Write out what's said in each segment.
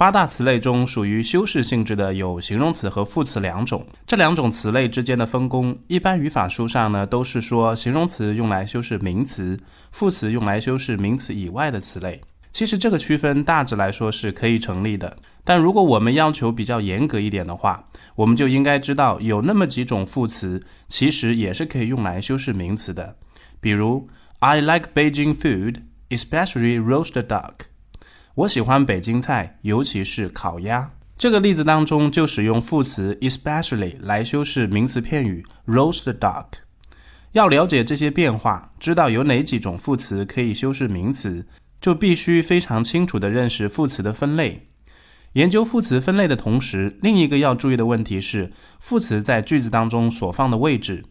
八大词类中，属于修饰性质的有形容词和副词两种。这两种词类之间的分工，一般语法书上呢都是说形容词用来修饰名词，副词用来修饰名词以外的词类。其实这个区分大致来说是可以成立的。但如果我们要求比较严格一点的话，我们就应该知道有那么几种副词，其实也是可以用来修饰名词的。比如，I like Beijing food, especially roast duck。我喜欢北京菜，尤其是烤鸭。这个例子当中就使用副词 especially 来修饰名词片语 roast duck。要了解这些变化，知道有哪几种副词可以修饰名词，就必须非常清楚地认识副词的分类。研究副词分类的同时，另一个要注意的问题是副词在句子当中所放的位置。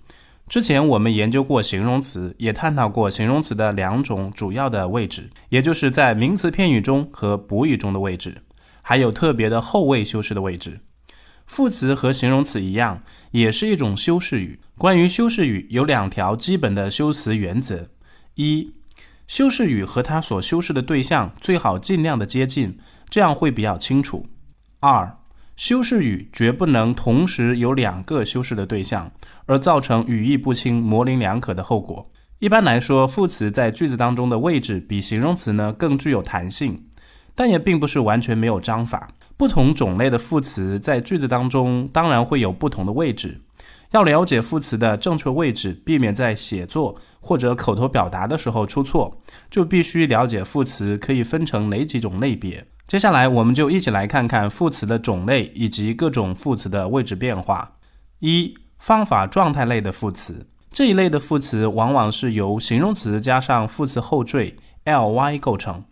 之前我们研究过形容词，也探讨过形容词的两种主要的位置，也就是在名词片语中和补语中的位置，还有特别的后位修饰的位置。副词和形容词一样，也是一种修饰语。关于修饰语，有两条基本的修辞原则：一，修饰语和它所修饰的对象最好尽量的接近，这样会比较清楚；二。修饰语绝不能同时有两个修饰的对象，而造成语义不清、模棱两可的后果。一般来说，副词在句子当中的位置比形容词呢更具有弹性，但也并不是完全没有章法。不同种类的副词在句子当中当然会有不同的位置。要了解副词的正确位置，避免在写作或者口头表达的时候出错，就必须了解副词可以分成哪几种类别。接下来，我们就一起来看看副词的种类以及各种副词的位置变化。一、方法状态类的副词，这一类的副词往往是由形容词加上副词后缀 ly 构成，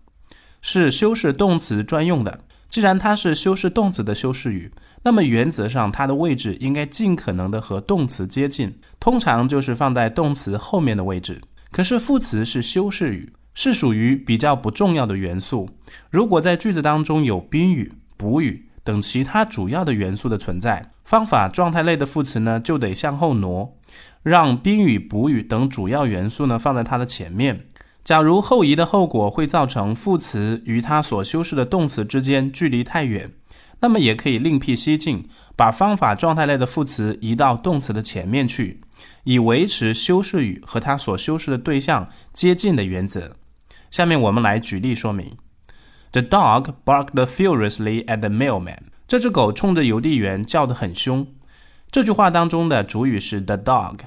是修饰动词专用的。既然它是修饰动词的修饰语，那么原则上它的位置应该尽可能的和动词接近，通常就是放在动词后面的位置。可是副词是修饰语。是属于比较不重要的元素。如果在句子当中有宾语、补语等其他主要的元素的存在，方法状态类的副词呢就得向后挪，让宾语、补语等主要元素呢放在它的前面。假如后移的后果会造成副词与它所修饰的动词之间距离太远，那么也可以另辟蹊径，把方法状态类的副词移到动词的前面去，以维持修饰语和它所修饰的对象接近的原则。下面我们来举例说明。The dog barked furiously at the mailman。这只狗冲着邮递员叫得很凶。这句话当中的主语是 the dog，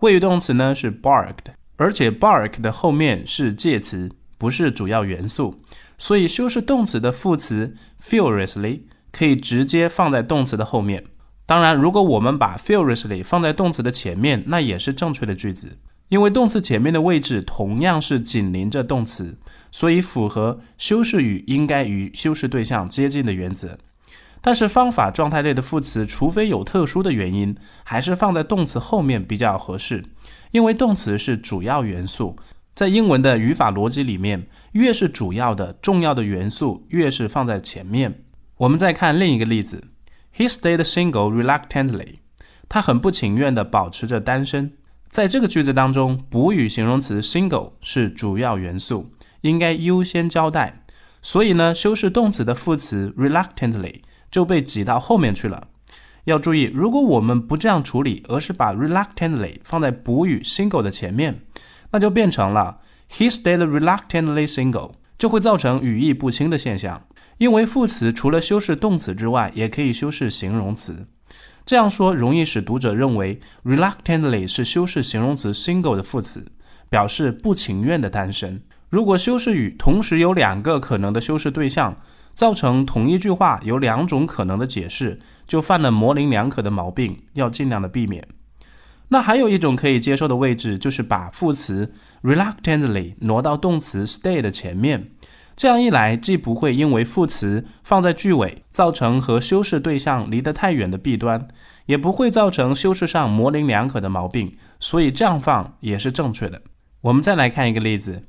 谓语动词呢是 barked，而且 bark 的后面是介词，不是主要元素，所以修饰动词的副词 furiously 可以直接放在动词的后面。当然，如果我们把 furiously 放在动词的前面，那也是正确的句子。因为动词前面的位置同样是紧邻着动词，所以符合修饰语应该与修饰对象接近的原则。但是方法状态类的副词，除非有特殊的原因，还是放在动词后面比较合适。因为动词是主要元素，在英文的语法逻辑里面，越是主要的、重要的元素，越是放在前面。我们再看另一个例子：He stayed single reluctantly。他很不情愿地保持着单身。在这个句子当中，补语形容词 single 是主要元素，应该优先交代。所以呢，修饰动词的副词 reluctantly 就被挤到后面去了。要注意，如果我们不这样处理，而是把 reluctantly 放在补语 single 的前面，那就变成了 he stayed reluctantly single，就会造成语义不清的现象。因为副词除了修饰动词之外，也可以修饰形容词。这样说容易使读者认为 reluctantly 是修饰形容词 single 的副词，表示不情愿的单身。如果修饰语同时有两个可能的修饰对象，造成同一句话有两种可能的解释，就犯了模棱两可的毛病，要尽量的避免。那还有一种可以接受的位置，就是把副词 reluctantly 挪到动词 stay 的前面。这样一来，既不会因为副词放在句尾造成和修饰对象离得太远的弊端，也不会造成修饰上模棱两可的毛病，所以这样放也是正确的。我们再来看一个例子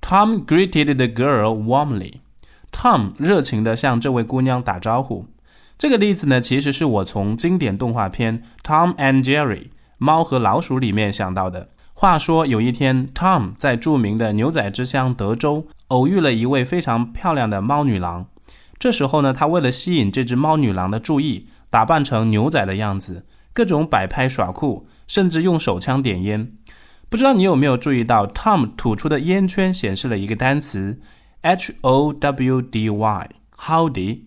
：Tom greeted the girl warmly。Tom 热情地向这位姑娘打招呼。这个例子呢，其实是我从经典动画片《Tom and Jerry》猫和老鼠里面想到的。话说有一天，Tom 在著名的牛仔之乡德州偶遇了一位非常漂亮的猫女郎。这时候呢，他为了吸引这只猫女郎的注意，打扮成牛仔的样子，各种摆拍耍酷，甚至用手枪点烟。不知道你有没有注意到，Tom 吐出的烟圈显示了一个单词，H O W D Y，Howdy。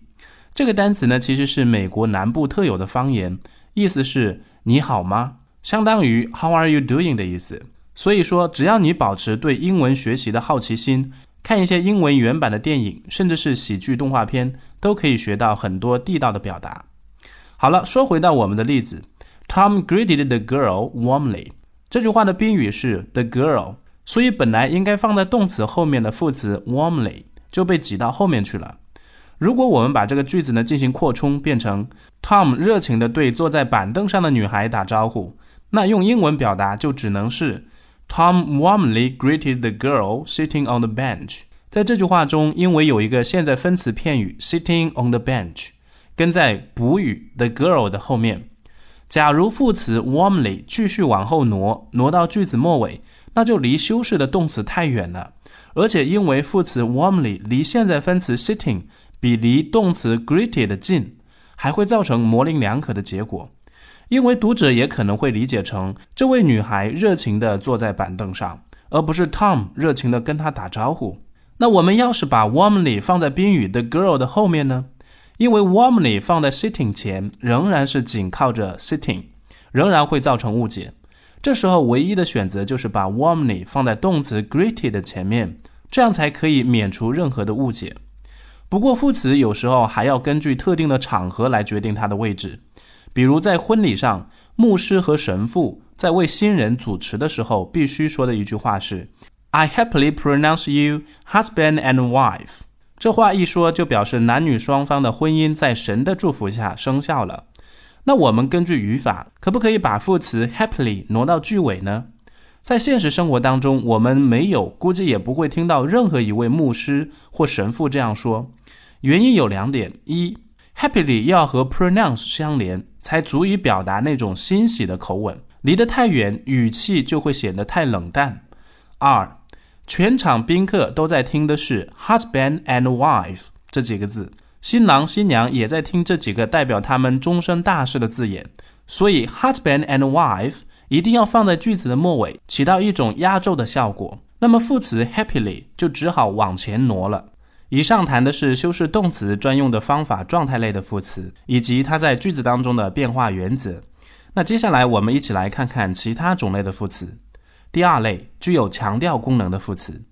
这个单词呢，其实是美国南部特有的方言，意思是你好吗？相当于 How are you doing 的意思。所以说，只要你保持对英文学习的好奇心，看一些英文原版的电影，甚至是喜剧动画片，都可以学到很多地道的表达。好了，说回到我们的例子，Tom greeted the girl warmly。这句话的宾语是 the girl，所以本来应该放在动词后面的副词 warmly 就被挤到后面去了。如果我们把这个句子呢进行扩充，变成 Tom 热情地对坐在板凳上的女孩打招呼，那用英文表达就只能是 Tom warmly greeted the girl sitting on the bench。在这句话中，因为有一个现在分词片语 sitting on the bench 跟在补语 the girl 的后面。假如副词 warmly 继续往后挪，挪到句子末尾，那就离修饰的动词太远了。而且因为副词 warmly 离现在分词 sitting 比离动词 greeted 近，还会造成模棱两可的结果。因为读者也可能会理解成这位女孩热情地坐在板凳上，而不是 Tom 热情地跟她打招呼。那我们要是把 warmly 放在宾语 the girl 的后面呢？因为 warmly 放在 sitting 前，仍然是紧靠着 sitting，仍然会造成误解。这时候唯一的选择就是把 warmly 放在动词 greeted 的前面，这样才可以免除任何的误解。不过副词有时候还要根据特定的场合来决定它的位置，比如在婚礼上，牧师和神父在为新人主持的时候，必须说的一句话是 "I happily pronounce you husband and wife"。这话一说，就表示男女双方的婚姻在神的祝福下生效了。那我们根据语法，可不可以把副词 happily 挪到句尾呢？在现实生活当中，我们没有，估计也不会听到任何一位牧师或神父这样说。原因有两点：一，happily 要和 pronounce 相连，才足以表达那种欣喜的口吻；离得太远，语气就会显得太冷淡。二。全场宾客都在听的是 husband and wife 这几个字，新郎新娘也在听这几个代表他们终身大事的字眼，所以 husband and wife 一定要放在句子的末尾，起到一种压轴的效果。那么副词 happily 就只好往前挪了。以上谈的是修饰动词专用的方法，状态类的副词以及它在句子当中的变化原则。那接下来我们一起来看看其他种类的副词。第二类具有强调功能的副词，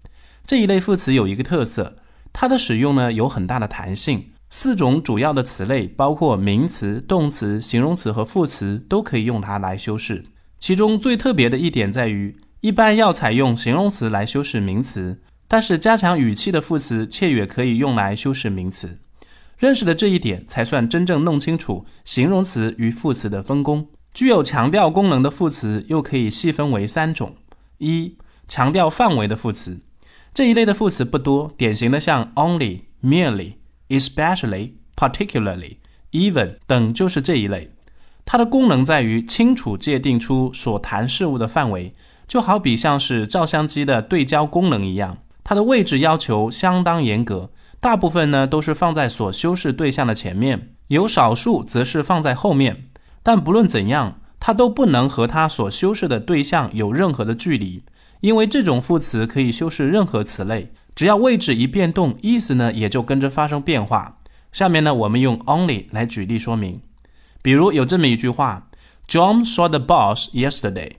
这一类副词有一个特色，它的使用呢有很大的弹性。四种主要的词类，包括名词、动词、形容词和副词，都可以用它来修饰。其中最特别的一点在于，一般要采用形容词来修饰名词，但是加强语气的副词却也可以用来修饰名词。认识了这一点，才算真正弄清楚形容词与副词的分工。具有强调功能的副词又可以细分为三种。一强调范围的副词，这一类的副词不多，典型的像 only、merely、especially、particularly、even 等就是这一类。它的功能在于清楚界定出所谈事物的范围，就好比像是照相机的对焦功能一样，它的位置要求相当严格。大部分呢都是放在所修饰对象的前面，有少数则是放在后面。但不论怎样。它都不能和它所修饰的对象有任何的距离，因为这种副词可以修饰任何词类，只要位置一变动，意思呢也就跟着发生变化。下面呢，我们用 only 来举例说明。比如有这么一句话：John saw the boss yesterday。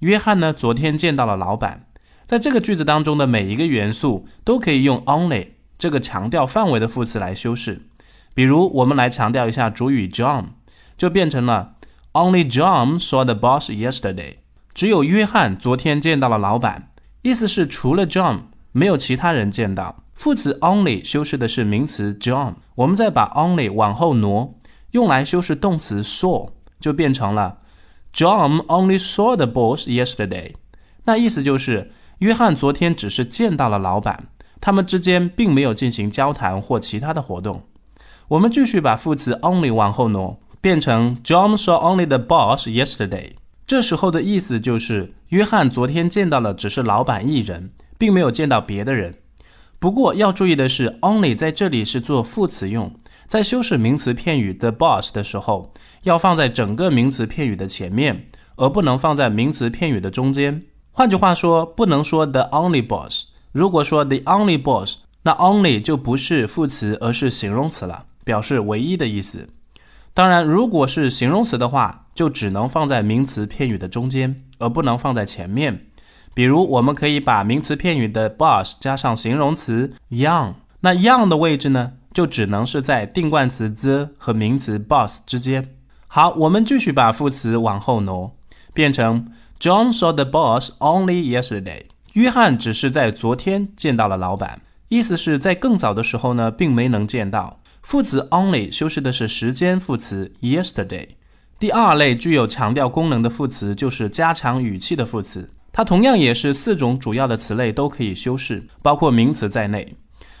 约翰呢昨天见到了老板。在这个句子当中的每一个元素都可以用 only 这个强调范围的副词来修饰。比如我们来强调一下主语 John，就变成了。Only John saw the boss yesterday。只有约翰昨天见到了老板，意思是除了 John，没有其他人见到。副词 only 修饰的是名词 John，我们再把 only 往后挪，用来修饰动词 saw，就变成了 John only saw the boss yesterday。那意思就是约翰昨天只是见到了老板，他们之间并没有进行交谈或其他的活动。我们继续把副词 only 往后挪。变成 John saw only the boss yesterday。这时候的意思就是约翰昨天见到了只是老板一人，并没有见到别的人。不过要注意的是，only 在这里是做副词用，在修饰名词片语 the boss 的时候，要放在整个名词片语的前面，而不能放在名词片语的中间。换句话说，不能说 the only boss。如果说 the only boss，那 only 就不是副词，而是形容词了，表示唯一的意思。当然，如果是形容词的话，就只能放在名词片语的中间，而不能放在前面。比如，我们可以把名词片语的 boss 加上形容词 young，那 young 的位置呢，就只能是在定冠词 the 和名词 boss 之间。好，我们继续把副词往后挪，变成 John saw the boss only yesterday。约翰只是在昨天见到了老板，意思是在更早的时候呢，并没能见到。副词 only 修饰的是时间副词 yesterday。第二类具有强调功能的副词就是加强语气的副词，它同样也是四种主要的词类都可以修饰，包括名词在内。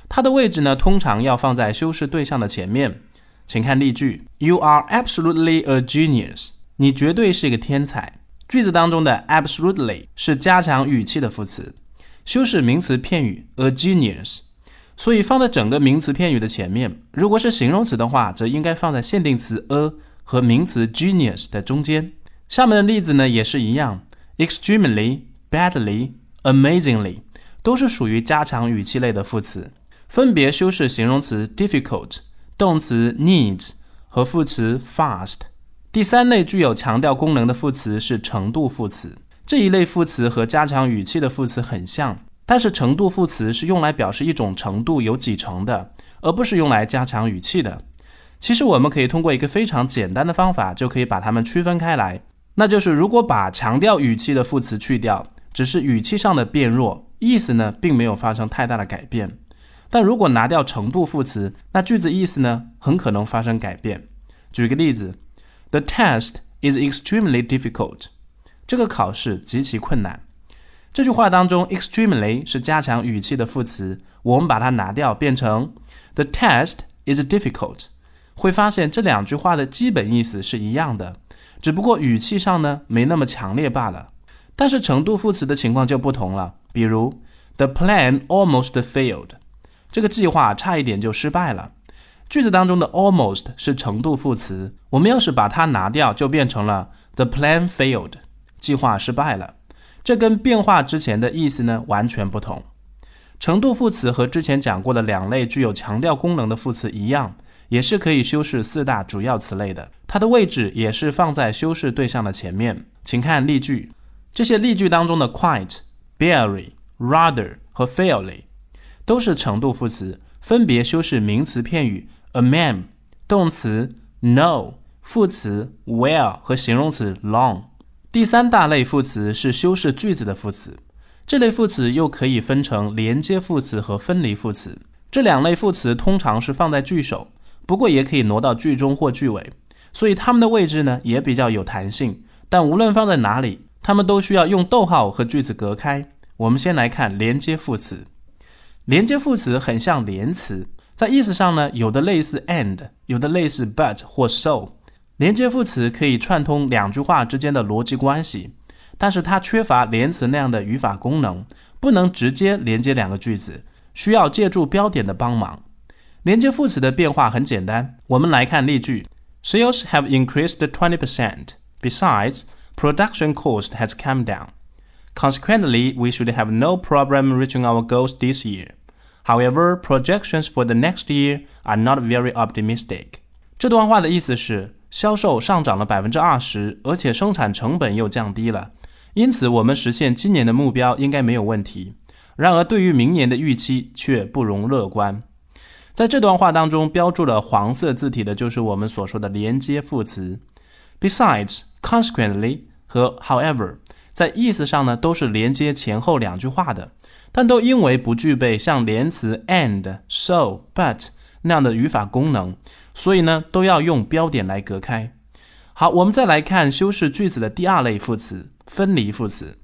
它的位置呢，通常要放在修饰对象的前面。请看例句：You are absolutely a genius。你绝对是一个天才。句子当中的 absolutely 是加强语气的副词，修饰名词片语 a genius。所以放在整个名词片语的前面。如果是形容词的话，则应该放在限定词 a 和名词 genius 的中间。下面的例子呢也是一样，extremely、badly、amazingly 都是属于加强语气类的副词，分别修饰形容词 difficult、动词 needs 和副词 fast。第三类具有强调功能的副词是程度副词，这一类副词和加强语气的副词很像。但是程度副词是用来表示一种程度有几成的，而不是用来加强语气的。其实我们可以通过一个非常简单的方法，就可以把它们区分开来。那就是如果把强调语气的副词去掉，只是语气上的变弱，意思呢并没有发生太大的改变。但如果拿掉程度副词，那句子意思呢很可能发生改变。举个例子，The test is extremely difficult。这个考试极其困难。这句话当中，extremely 是加强语气的副词，我们把它拿掉，变成 The test is difficult。会发现这两句话的基本意思是一样的，只不过语气上呢没那么强烈罢了。但是程度副词的情况就不同了，比如 The plan almost failed，这个计划差一点就失败了。句子当中的 almost 是程度副词，我们要是把它拿掉，就变成了 The plan failed，计划失败了。这跟变化之前的意思呢完全不同。程度副词和之前讲过的两类具有强调功能的副词一样，也是可以修饰四大主要词类的。它的位置也是放在修饰对象的前面。请看例句，这些例句当中的 quite、barely、rather 和 fairly 都是程度副词，分别修饰名词片语 a man、动词 no、副词 well 和形容词 long。第三大类副词是修饰句子的副词，这类副词又可以分成连接副词和分离副词。这两类副词通常是放在句首，不过也可以挪到句中或句尾，所以它们的位置呢也比较有弹性。但无论放在哪里，它们都需要用逗号和句子隔开。我们先来看连接副词，连接副词很像连词，在意思上呢，有的类似 and，有的类似 but 或 so。连接副词可以串通两句话之间的逻辑关系，但是它缺乏连词那样的语法功能，不能直接连接两个句子，需要借助标点的帮忙。连接副词的变化很简单，我们来看例句：Sales have increased twenty percent. Besides, production cost has come down. Consequently, we should have no problem reaching our goals this year. However, projections for the next year are not very optimistic. 这段话的意思是。销售上涨了百分之二十，而且生产成本又降低了，因此我们实现今年的目标应该没有问题。然而，对于明年的预期却不容乐观。在这段话当中，标注了黄色字体的就是我们所说的连接副词。Besides, consequently 和 however 在意思上呢都是连接前后两句话的，但都因为不具备像连词 and、so、but 那样的语法功能。所以呢，都要用标点来隔开。好，我们再来看修饰句子的第二类副词——分离副词。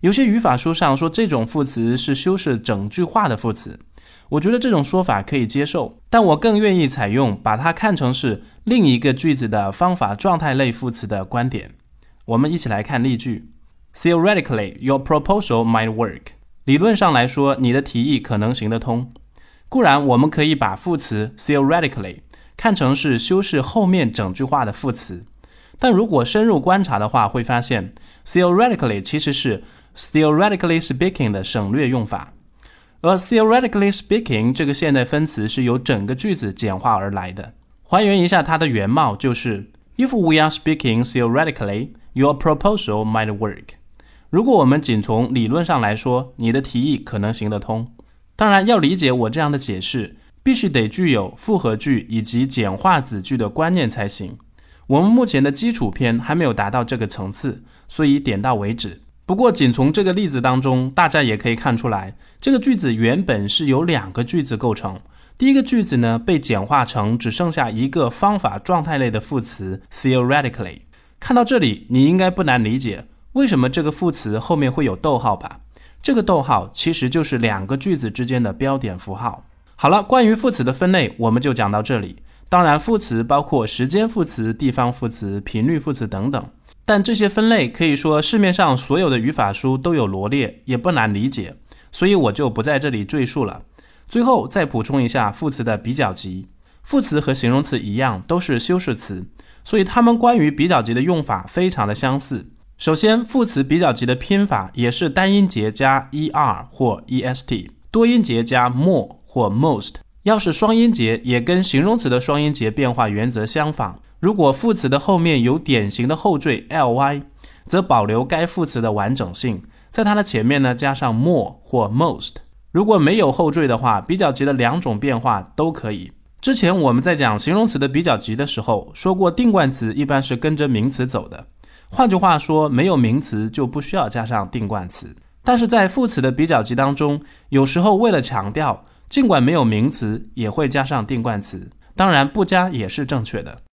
有些语法书上说这种副词是修饰整句话的副词，我觉得这种说法可以接受，但我更愿意采用把它看成是另一个句子的方法状态类副词的观点。我们一起来看例句：Theoretically, your proposal might work. 理论上来说，你的提议可能行得通。固然，我们可以把副词 theoretically 看成是修饰后面整句话的副词，但如果深入观察的话，会发现 theoretically 其实是 theoretically speaking 的省略用法。而 theoretically speaking 这个现代分词是由整个句子简化而来的。还原一下它的原貌，就是 If we are speaking theoretically, your proposal might work。如果我们仅从理论上来说，你的提议可能行得通。当然，要理解我这样的解释，必须得具有复合句以及简化子句的观念才行。我们目前的基础篇还没有达到这个层次，所以点到为止。不过，仅从这个例子当中，大家也可以看出来，这个句子原本是由两个句子构成。第一个句子呢，被简化成只剩下一个方法状态类的副词 theoretically。看到这里，你应该不难理解为什么这个副词后面会有逗号吧？这个逗号其实就是两个句子之间的标点符号。好了，关于副词的分类，我们就讲到这里。当然，副词包括时间副词、地方副词、频率副词等等。但这些分类可以说市面上所有的语法书都有罗列，也不难理解，所以我就不在这里赘述了。最后再补充一下副词的比较级。副词和形容词一样都是修饰词，所以它们关于比较级的用法非常的相似。首先，副词比较级的拼法也是单音节加 er 或 est，多音节加 more 或 most。要是双音节，也跟形容词的双音节变化原则相仿。如果副词的后面有典型的后缀 ly，则保留该副词的完整性，在它的前面呢加上 more 或 most。如果没有后缀的话，比较级的两种变化都可以。之前我们在讲形容词的比较级的时候说过，定冠词一般是跟着名词走的。换句话说，没有名词就不需要加上定冠词。但是在副词的比较级当中，有时候为了强调，尽管没有名词，也会加上定冠词。当然，不加也是正确的。